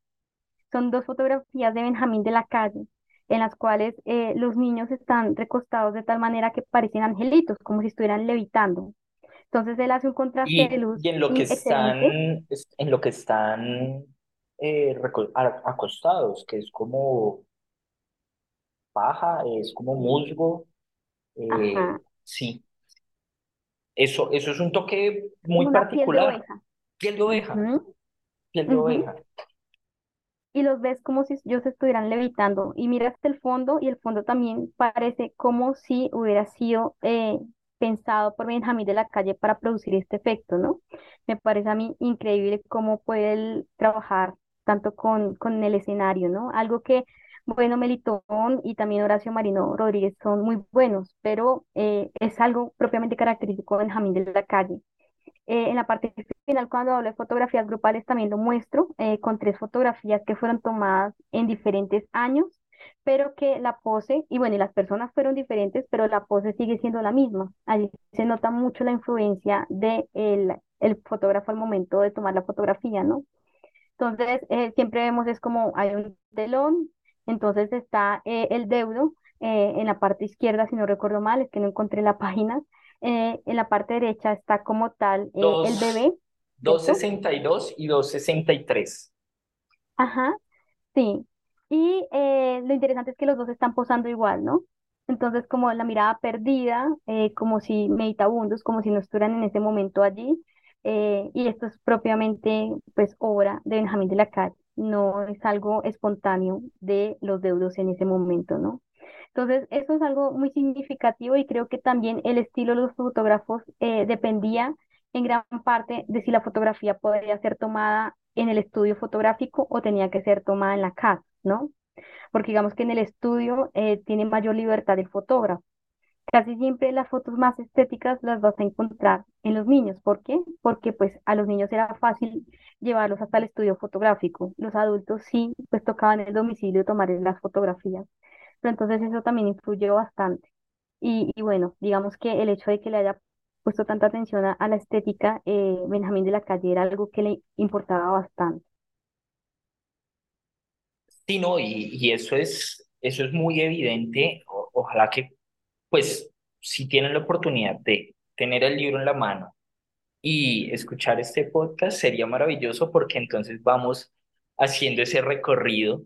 son dos fotografías de Benjamín de la Calle, en las cuales eh, los niños están recostados de tal manera que parecen angelitos, como si estuvieran levitando. Entonces él hace un contraste de luz. Y en lo que están, en lo que están eh, acostados, que es como paja, es como musgo. Eh, sí. Eso, eso es un toque muy particular. Piel de oveja. Piel de oveja y los ves como si ellos estuvieran levitando y miras el fondo y el fondo también parece como si hubiera sido eh, pensado por Benjamín de la Calle para producir este efecto, ¿no? Me parece a mí increíble cómo puede trabajar tanto con, con el escenario, ¿no? Algo que, bueno, Melitón y también Horacio Marino Rodríguez son muy buenos, pero eh, es algo propiamente característico de Benjamín de la Calle. Eh, en la parte final, cuando hablo de fotografías grupales, también lo muestro eh, con tres fotografías que fueron tomadas en diferentes años, pero que la pose, y bueno, y las personas fueron diferentes, pero la pose sigue siendo la misma. Allí se nota mucho la influencia del de el fotógrafo al momento de tomar la fotografía, ¿no? Entonces, eh, siempre vemos es como hay un telón, entonces está el deudo en la parte izquierda, si no recuerdo mal, es que no encontré la página, eh, en la parte derecha está como tal eh, el bebé. 262 y 263. Ajá, sí. Y eh, lo interesante es que los dos están posando igual, ¿no? Entonces, como la mirada perdida, como si meditabundos, como si no estuvieran en ese momento allí. y esto es propiamente, pues, obra de Benjamín de la Calle, no es algo espontáneo de los deudos en ese momento, ¿no? Entonces, eso es algo muy significativo y creo que también el estilo de los fotógrafos eh, dependía en gran parte de si la fotografía podría ser tomada en el estudio fotográfico o tenía que ser tomada en la casa, ¿no? Porque digamos que en el estudio eh, tiene mayor libertad el fotógrafo. Casi siempre las fotos más estéticas las vas a encontrar en los niños. ¿Por qué? Porque pues a los niños era fácil llevarlos hasta el estudio fotográfico. Los adultos sí, pues tocaban el domicilio tomar las fotografías pero entonces eso también influyó bastante. Y, y bueno, digamos que el hecho de que le haya puesto tanta atención a, a la estética, eh, Benjamín de la Calle era algo que le importaba bastante. Sí, no, y, y eso es, eso es muy evidente. O- ojalá que, pues, si tienen la oportunidad de tener el libro en la mano y escuchar este podcast, sería maravilloso porque entonces vamos haciendo ese recorrido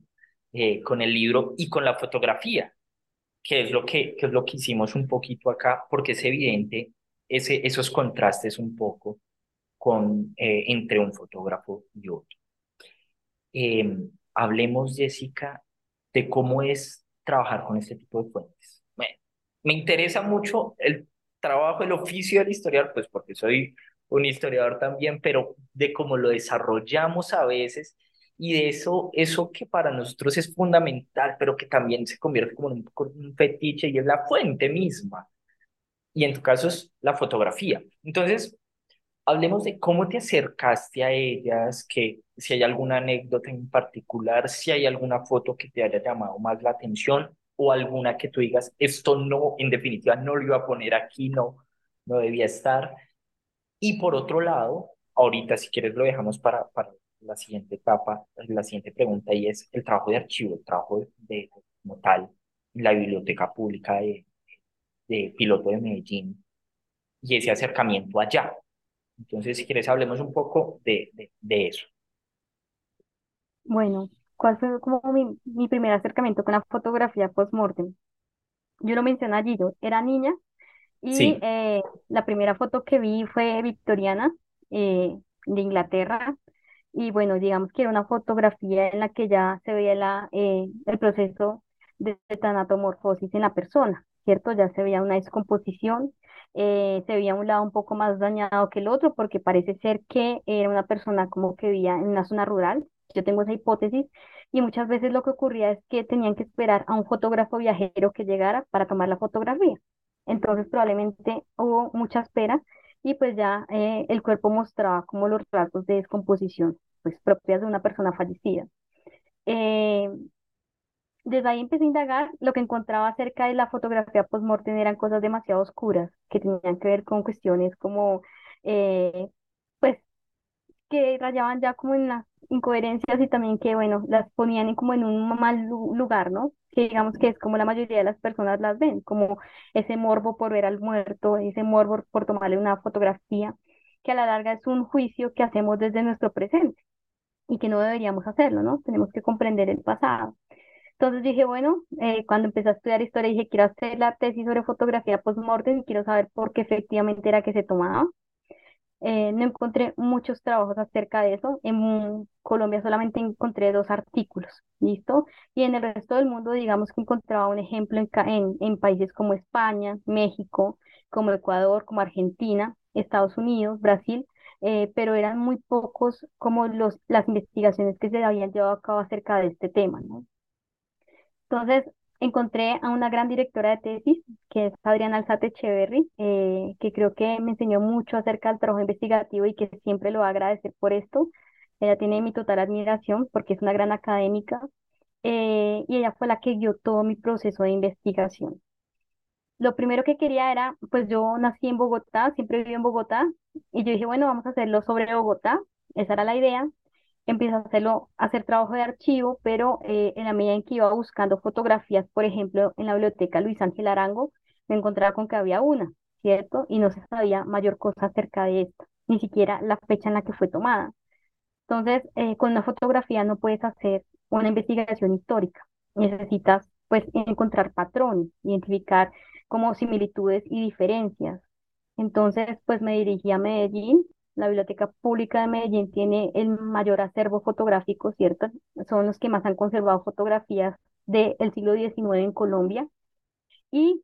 eh, con el libro y con la fotografía, que es lo que, que es lo que hicimos un poquito acá, porque es evidente ese, esos contrastes un poco con, eh, entre un fotógrafo y otro. Eh, hablemos, Jessica, de cómo es trabajar con este tipo de fuentes. Me, me interesa mucho el trabajo, el oficio del historiador, pues porque soy un historiador también, pero de cómo lo desarrollamos a veces y de eso, eso que para nosotros es fundamental, pero que también se convierte como en un, un fetiche y es la fuente misma. Y en tu caso es la fotografía. Entonces, Hablemos de cómo te acercaste a ellas, que si hay alguna anécdota en particular, si hay alguna foto que te haya llamado más la atención o alguna que tú digas, esto no, en definitiva, no lo iba a poner aquí, no, no debía estar. Y por otro lado, ahorita si quieres lo dejamos para, para la siguiente etapa, la siguiente pregunta, y es el trabajo de archivo, el trabajo de, de- como tal, la biblioteca pública de, de Piloto de Medellín y ese acercamiento allá. Entonces, si quieres, hablemos un poco de, de, de eso. Bueno, ¿cuál fue como mi, mi primer acercamiento con la fotografía post-mortem? Yo lo mencioné allí, yo era niña y Sí, eh, la primera foto que vi fue victoriana eh, de Inglaterra y bueno, digamos que era una fotografía en la que ya se veía la, eh, el proceso de, de tanatomorfosis en la persona, ¿cierto? Ya se veía una descomposición, eh, se veía un lado un poco más dañado que el otro porque parece ser que era una persona como que vivía en una zona rural. Yo tengo esa hipótesis y muchas veces lo que ocurría es que tenían que esperar a un fotógrafo viajero que llegara para tomar la fotografía. Entonces probablemente hubo mucha espera y pues ya eh, el cuerpo mostraba como los rasgos de descomposición pues propias de una persona fallecida. Eh, desde ahí empecé a indagar, lo que encontraba acerca de la fotografía post-mortem eran cosas demasiado oscuras que tenían que ver con cuestiones como eh, pues que rayaban ya como en las incoherencias y también que, bueno, las ponían en como en un mal lu- lugar, ¿no? Que digamos que es como la mayoría de las personas las ven, como ese morbo por ver al muerto, ese morbo por tomarle una fotografía, que a la larga es un juicio que hacemos desde nuestro presente y que no deberíamos hacerlo, ¿no? Tenemos que comprender el pasado. Entonces dije, bueno, eh, cuando empecé a estudiar historia, dije, quiero hacer la tesis sobre fotografía post-mortem y quiero saber por qué efectivamente era que se tomaba. Eh, no encontré muchos trabajos acerca de eso. En Colombia solamente encontré dos artículos, ¿listo? Y en el resto del mundo, digamos que encontraba un ejemplo en, en, en países como España, México, como Ecuador, como Argentina, Estados Unidos, Brasil, eh, pero eran muy pocos como los, las investigaciones que se habían llevado a cabo acerca de este tema, ¿no? Entonces, encontré a una gran directora de tesis, que es Adriana Alzate Echeverry, eh, que creo que me enseñó mucho acerca del trabajo investigativo y que siempre lo voy a agradecer por esto. Ella tiene mi total admiración porque es una gran académica eh, y ella fue la que guió todo mi proceso de investigación. Lo primero que quería era, pues yo nací en Bogotá, siempre viví en Bogotá, y yo dije, bueno, vamos a hacerlo sobre Bogotá, esa era la idea. Empiezo a hacerlo, hacer trabajo de archivo, pero eh, en la medida en que iba buscando fotografías, por ejemplo, en la biblioteca Luis Ángel Arango, me encontraba con que había una, ¿cierto? Y no se sabía mayor cosa acerca de esta, ni siquiera la fecha en la que fue tomada. Entonces, eh, con una fotografía no puedes hacer una investigación histórica. Necesitas, pues, encontrar patrones, identificar como similitudes y diferencias. Entonces, pues, me dirigí a Medellín. La Biblioteca Pública de Medellín tiene el mayor acervo fotográfico, ¿cierto? Son los que más han conservado fotografías del siglo XIX en Colombia. Y,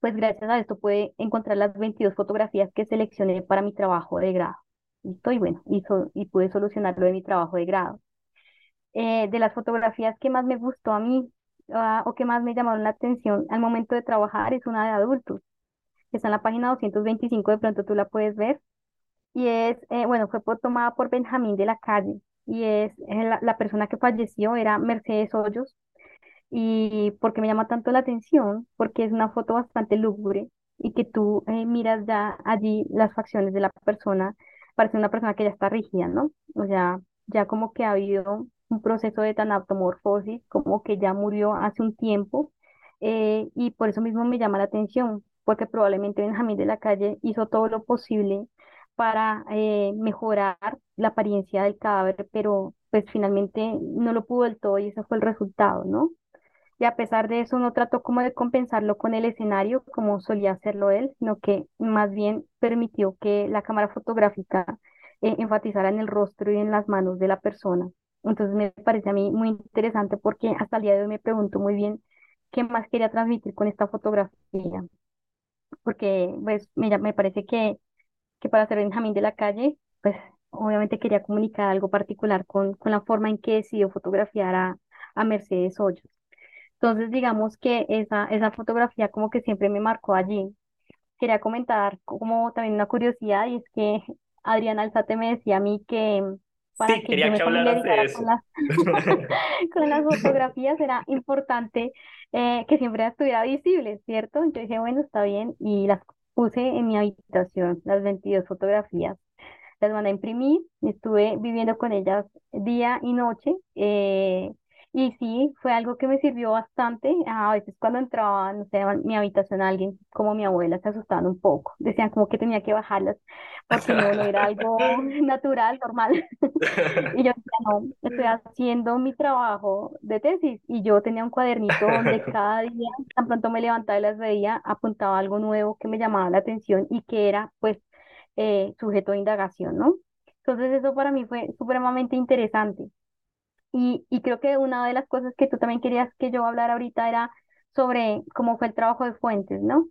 pues, gracias a esto pude encontrar las 22 fotografías que seleccioné para mi trabajo de grado. ¿Listo? Y bueno, y, y pude solucionar lo de mi trabajo de grado. Eh, de las fotografías que más me gustó a mí, ah, o que más me llamaron la atención al momento de trabajar es una de adultos. Está en la página 225, de pronto tú la puedes ver. Y es, eh, bueno, fue tomada por Benjamín de la Calle. Y es, eh, la, la persona que falleció era Mercedes Hoyos. ¿Y por qué me llama tanto la atención? Porque es una foto bastante lúgubre y que tú eh, miras ya allí las facciones de la persona, parece una persona que ya está rígida, ¿no? O sea, ya como que ha habido un proceso de tanatomorfosis, como que ya murió hace un tiempo, eh, y por eso mismo me llama la atención, porque probablemente Benjamín de la Calle hizo todo lo posible para eh, mejorar la apariencia del cadáver, pero pues finalmente no lo pudo del todo y ese fue el resultado, ¿no? Y a pesar de eso no trató como de compensarlo con el escenario como solía hacerlo él, sino que más bien permitió que la cámara fotográfica eh, enfatizara en el rostro y en las manos de la persona. Entonces me parece a mí muy interesante porque hasta el día de hoy me pregunto muy bien qué más quería transmitir con esta fotografía. Porque pues mira, me parece que, que para ser Benjamín de la calle, pues obviamente quería comunicar algo particular con, con la forma en que decidió fotografiar a, a Mercedes Hoyos. Entonces, digamos que esa, esa fotografía como que siempre me marcó allí. Quería comentar como también una curiosidad y es que Adrián Alzate me decía a mí que para Sí, que yo me familiarizara con las, con las fotografías era importante eh, que siempre estuviera visible, ¿cierto? Yo dije, bueno, está bien y las puse en mi habitación, las 22 fotografías. Las mandé a imprimir, estuve viviendo con ellas día y noche. eh, y sí, fue algo que me sirvió bastante. A veces cuando entraba, no sé, a mi habitación alguien, como mi abuela, se asustaban un poco. Decían como que tenía que bajarlas porque no, no era algo natural, normal. Y yo decía, no, estoy haciendo mi trabajo de tesis. Y yo tenía un cuadernito donde cada día, tan pronto me levantaba y las veía, apuntaba algo nuevo que me llamaba la atención y que era, pues, eh, sujeto de indagación, ¿no? Entonces eso para mí fue supremamente interesante. Y, y creo que una de las cosas que tú también querías que yo hablara ahorita era sobre cómo fue el trabajo de fuentes, ¿no?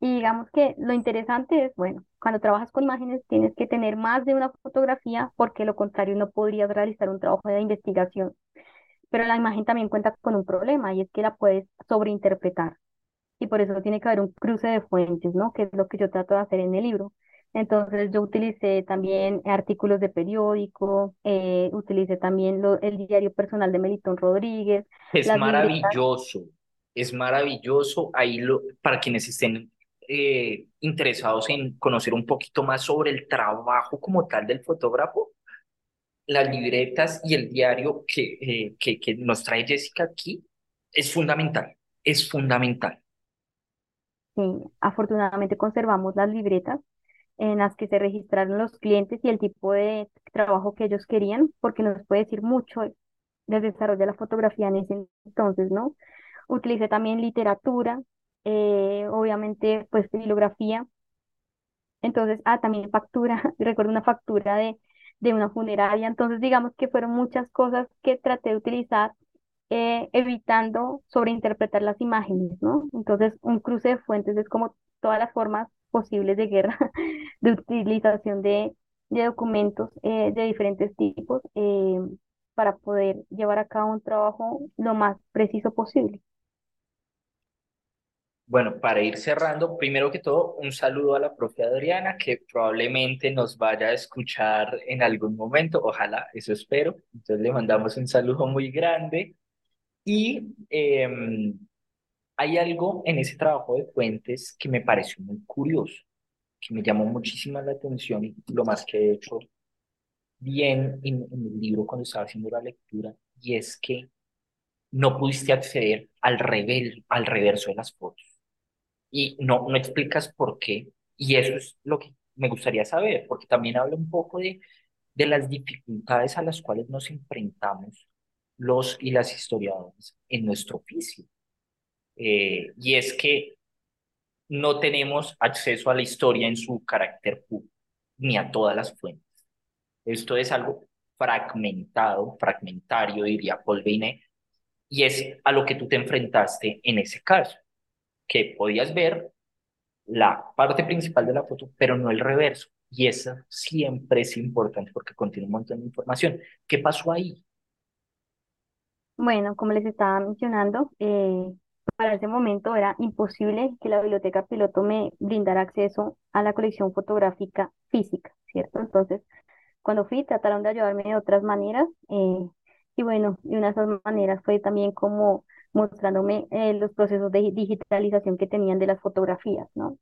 Y digamos que lo interesante es, bueno, cuando trabajas con imágenes tienes que tener más de una fotografía porque lo contrario no podrías realizar un trabajo de investigación. Pero la imagen también cuenta con un problema y es que la puedes sobreinterpretar y por eso tiene que haber un cruce de fuentes, ¿no? Que es lo que yo trato de hacer en el libro. Entonces yo utilicé también artículos de periódico, eh, utilicé también lo- el diario personal de Melitón Rodríguez, Es libretas. maravilloso, es maravilloso. Ahí lo, para quienes estén eh, interesados en conocer un poquito más sobre el trabajo como tal del fotógrafo, las libretas y el diario que, eh, que, que nos trae Jessica aquí es fundamental, es fundamental. Sí, afortunadamente conservamos las libretas en las que se registraron los clientes y el tipo de trabajo que ellos querían, porque nos puede decir mucho del desarrollo de la fotografía en ese entonces, ¿no? Utilicé también literatura, eh, obviamente, pues bibliografía. Entonces, ah, también factura, recuerdo una factura de, de una funeraria. Entonces, digamos que fueron muchas cosas que traté de utilizar, eh, evitando sobreinterpretar las imágenes, ¿no? Entonces, un cruce de fuentes es como todas las formas posibles de guerra, de utilización de, de documentos eh, de diferentes tipos eh, para poder llevar a cabo un trabajo lo más preciso posible. Bueno, para ir cerrando, primero que todo, un saludo a la profe Adriana, que probablemente nos vaya a escuchar en algún momento, ojalá, eso espero. Entonces le mandamos un saludo muy grande. Y em, hay algo en ese trabajo de fuentes que me pareció muy curioso, que me llamó muchísima la atención y lo más que he hecho bien en, el libro cuando estaba haciendo la lectura, y es que no pudiste acceder al revel, al reverso de las fotos y no, no explicas por qué. Y eso es lo que me gustaría saber, porque también habla un poco de, de las dificultades a las cuales nos enfrentamos los y las historiadoras en nuestro oficio. Eh, y es que no tenemos acceso a la historia en su carácter puro, ni a todas las fuentes. Esto es algo fragmentado, fragmentario, diría Paul Binet, y es a lo que tú te enfrentaste en ese caso, que podías ver la parte principal de la foto, pero no el reverso. Y eso siempre es importante porque contiene un montón de información. ¿Qué pasó ahí? Bueno, como les estaba mencionando, eh, para ese momento era imposible que la biblioteca piloto me brindara acceso a la colección fotográfica física, ¿cierto? Entonces, cuando fui, trataron de ayudarme de otras maneras, eh, y bueno, y una de esas maneras fue también como mostrándome eh, los procesos de digitalización que tenían de las fotografías, ¿no?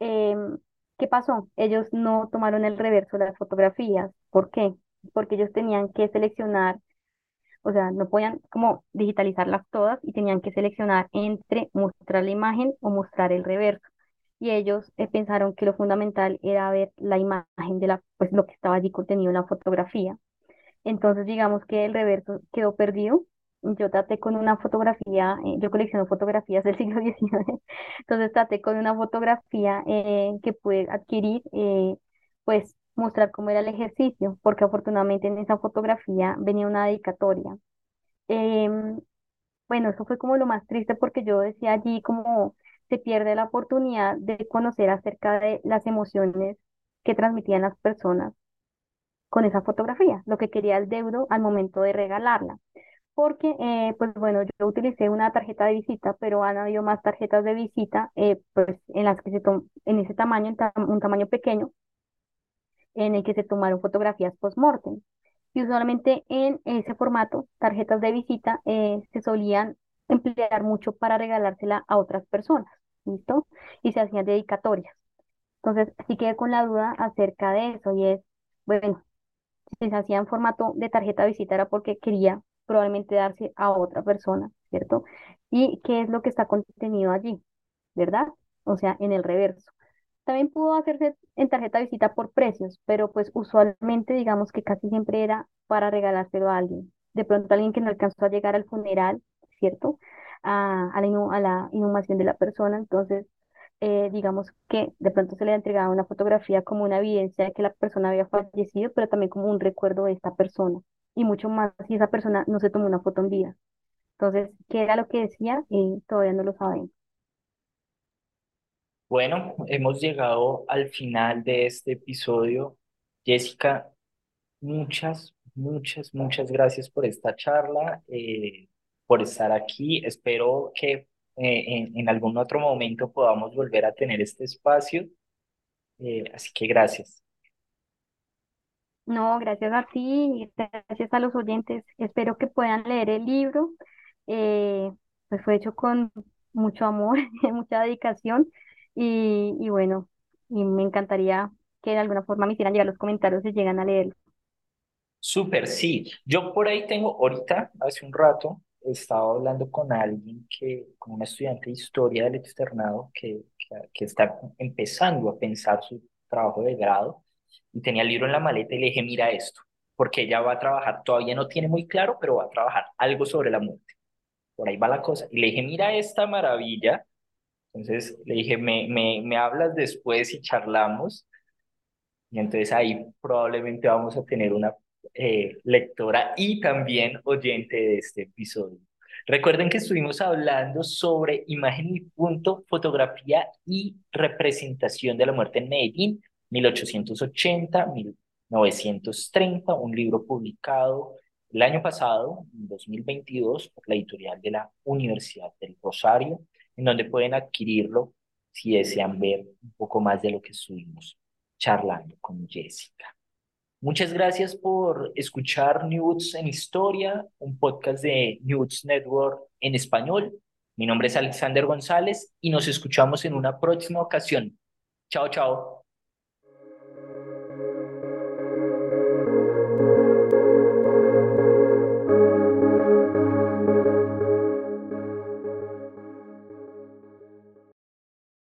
Em, ¿qué pasó? Ellos no tomaron el reverso de las fotografías. ¿Por qué? Porque ellos tenían que seleccionar, o sea, no podían como digitalizarlas todas y tenían que seleccionar entre mostrar la imagen o mostrar el reverso. Y ellos eh, pensaron que lo fundamental era ver la imagen de la, pues lo que estaba allí contenido en la fotografía. Entonces, digamos que el reverso quedó perdido. Yo traté con una fotografía, eh, yo colecciono fotografías del siglo XIX, entonces traté con una fotografía eh, que pude adquirir, pues mostrar cómo era el ejercicio, porque afortunadamente en esa fotografía venía una dedicatoria. Em, bueno, eso fue como lo más triste porque yo decía allí como se pierde la oportunidad de conocer acerca de las emociones que transmitían las personas con esa fotografía, lo que quería el deudo al momento de regalarla. Porque, eh, pues bueno, yo utilicé una tarjeta de visita, pero han habido más tarjetas de visita, eh, pues en las que se en ese tamaño, un tamaño pequeño, en el que se tomaron fotografías post-mortem. Y usualmente en ese formato, tarjetas de visita, eh, se solían emplear mucho para regalársela a otras personas, ¿listo? Y se hacían dedicatorias. Entonces, sí quedé con la duda acerca de eso y es, bueno, si se hacía en formato de tarjeta de visita era porque quería probablemente darse a otra persona, ¿cierto? ¿Y qué es lo que está contenido allí? ¿Verdad? O sea, en el reverso. También pudo hacerse en tarjeta de visita por precios, pero pues usualmente digamos que casi siempre era para regalárselo a alguien. De pronto alguien que no alcanzó a llegar al funeral, ¿cierto? A, a, la, a la inhumación de la persona, entonces eh, digamos que de pronto se le ha entregado una fotografía como una evidencia de que la persona había fallecido, pero también como un recuerdo de esta persona. Y mucho más si esa persona no se tomó una foto en vida. Entonces, ¿qué era lo que decía? Eh, todavía no lo sabemos. Bueno, hemos llegado al final de este episodio. Jessica, muchas, muchas, muchas gracias por esta charla, eh, por estar aquí. Espero que eh, en, algún otro momento podamos volver a tener este espacio. Eh, así que gracias. No, gracias a ti y gracias a los oyentes. Espero que puedan leer el libro. Pues fue hecho con mucho amor, mucha dedicación y, y bueno, y me encantaría que de alguna forma me hicieran llegar los comentarios si llegan a leerlo. Súper, sí. Yo por ahí tengo ahorita, hace un rato, estaba hablando con alguien que, con una estudiante de historia del externado que, que, está empezando a pensar su trabajo de grado y tenía el libro en la maleta y le dije, mira esto, porque ella va a trabajar, todavía no tiene muy claro, pero va a trabajar algo sobre la muerte. Por ahí va la cosa. Y le dije, mira esta maravilla. Entonces le dije, me, me, me hablas después y charlamos. Y entonces ahí probablemente vamos a tener una eh, lectora y también oyente de este episodio. Recuerden que estuvimos hablando sobre imagen y punto, fotografía y representación de la muerte en Medellín, 1880-1930, un libro publicado el año pasado, en 2022, por la editorial de la Universidad del Rosario, en donde pueden adquirirlo si desean ver un poco más de lo que estuvimos charlando con Jessica. Muchas gracias por escuchar News en Historia, un podcast de News Network en español. Mi nombre es Alexander González y nos escuchamos en una próxima ocasión. Chao, chao.